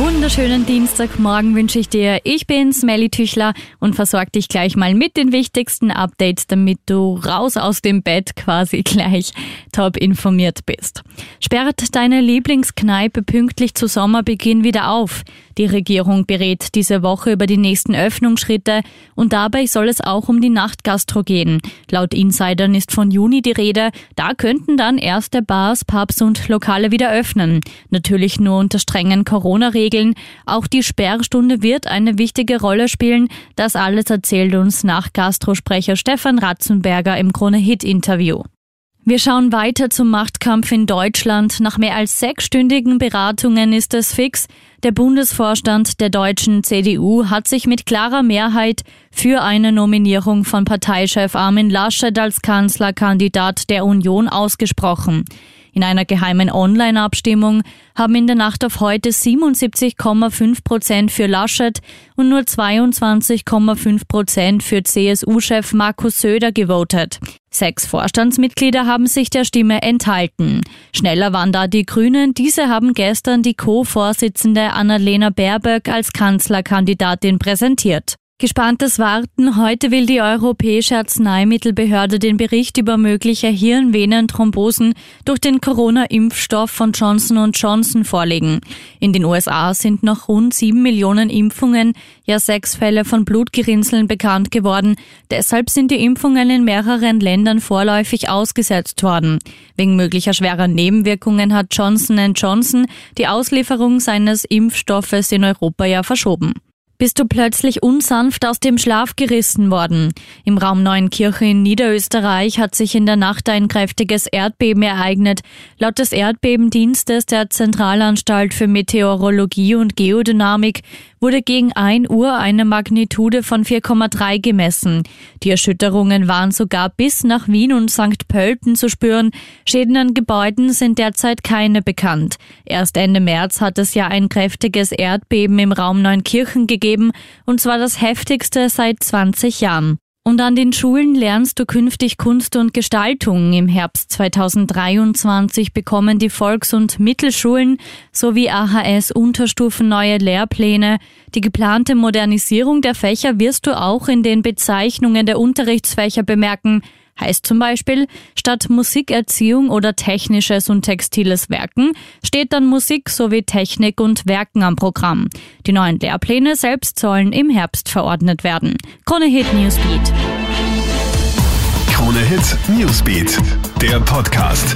Wunderschönen Dienstagmorgen wünsche ich dir. Ich bin Smelly Tüchler und versorge dich gleich mal mit den wichtigsten Updates, damit du raus aus dem Bett quasi gleich top informiert bist. Sperrt deine Lieblingskneipe pünktlich zu Sommerbeginn wieder auf. Die Regierung berät diese Woche über die nächsten Öffnungsschritte und dabei soll es auch um die Nachtgastro gehen. Laut Insidern ist von Juni die Rede. Da könnten dann erste Bars, Pubs und Lokale wieder öffnen. Natürlich nur unter strengen Corona-Regeln. Auch die Sperrstunde wird eine wichtige Rolle spielen. Das alles erzählt uns nach Gastrosprecher Stefan Ratzenberger im Krone-Hit-Interview. Wir schauen weiter zum Machtkampf in Deutschland. Nach mehr als sechsstündigen Beratungen ist es fix. Der Bundesvorstand der deutschen CDU hat sich mit klarer Mehrheit für eine Nominierung von Parteichef Armin Laschet als Kanzlerkandidat der Union ausgesprochen. In einer geheimen Online-Abstimmung haben in der Nacht auf heute 77,5 Prozent für Laschet und nur 22,5 Prozent für CSU-Chef Markus Söder gewotet. Sechs Vorstandsmitglieder haben sich der Stimme enthalten. Schneller waren da die Grünen. Diese haben gestern die Co-Vorsitzende Annalena Baerbock als Kanzlerkandidatin präsentiert. Gespanntes Warten. Heute will die Europäische Arzneimittelbehörde den Bericht über mögliche Hirnvenenthrombosen durch den Corona-Impfstoff von Johnson Johnson vorlegen. In den USA sind noch rund sieben Millionen Impfungen, ja sechs Fälle von Blutgerinnseln bekannt geworden. Deshalb sind die Impfungen in mehreren Ländern vorläufig ausgesetzt worden. Wegen möglicher schwerer Nebenwirkungen hat Johnson Johnson die Auslieferung seines Impfstoffes in Europa ja verschoben bist du plötzlich unsanft aus dem Schlaf gerissen worden. Im Raum Neuenkirche in Niederösterreich hat sich in der Nacht ein kräftiges Erdbeben ereignet. Laut des Erdbebendienstes der Zentralanstalt für Meteorologie und Geodynamik wurde gegen 1 Uhr eine Magnitude von 4,3 gemessen. Die Erschütterungen waren sogar bis nach Wien und St. Pölten zu spüren. Schäden an Gebäuden sind derzeit keine bekannt. Erst Ende März hat es ja ein kräftiges Erdbeben im Raum Neunkirchen gegeben, und zwar das heftigste seit 20 Jahren. Und an den Schulen lernst du künftig Kunst und Gestaltung. Im Herbst 2023 bekommen die Volks- und Mittelschulen sowie AHS Unterstufen neue Lehrpläne. Die geplante Modernisierung der Fächer wirst du auch in den Bezeichnungen der Unterrichtsfächer bemerken. Heißt zum Beispiel, statt Musikerziehung oder technisches und textiles Werken steht dann Musik sowie Technik und Werken am Programm. Die neuen Lehrpläne selbst sollen im Herbst verordnet werden. Krone Hit Newsbeat. Krone Hit Newsbeat, der Podcast.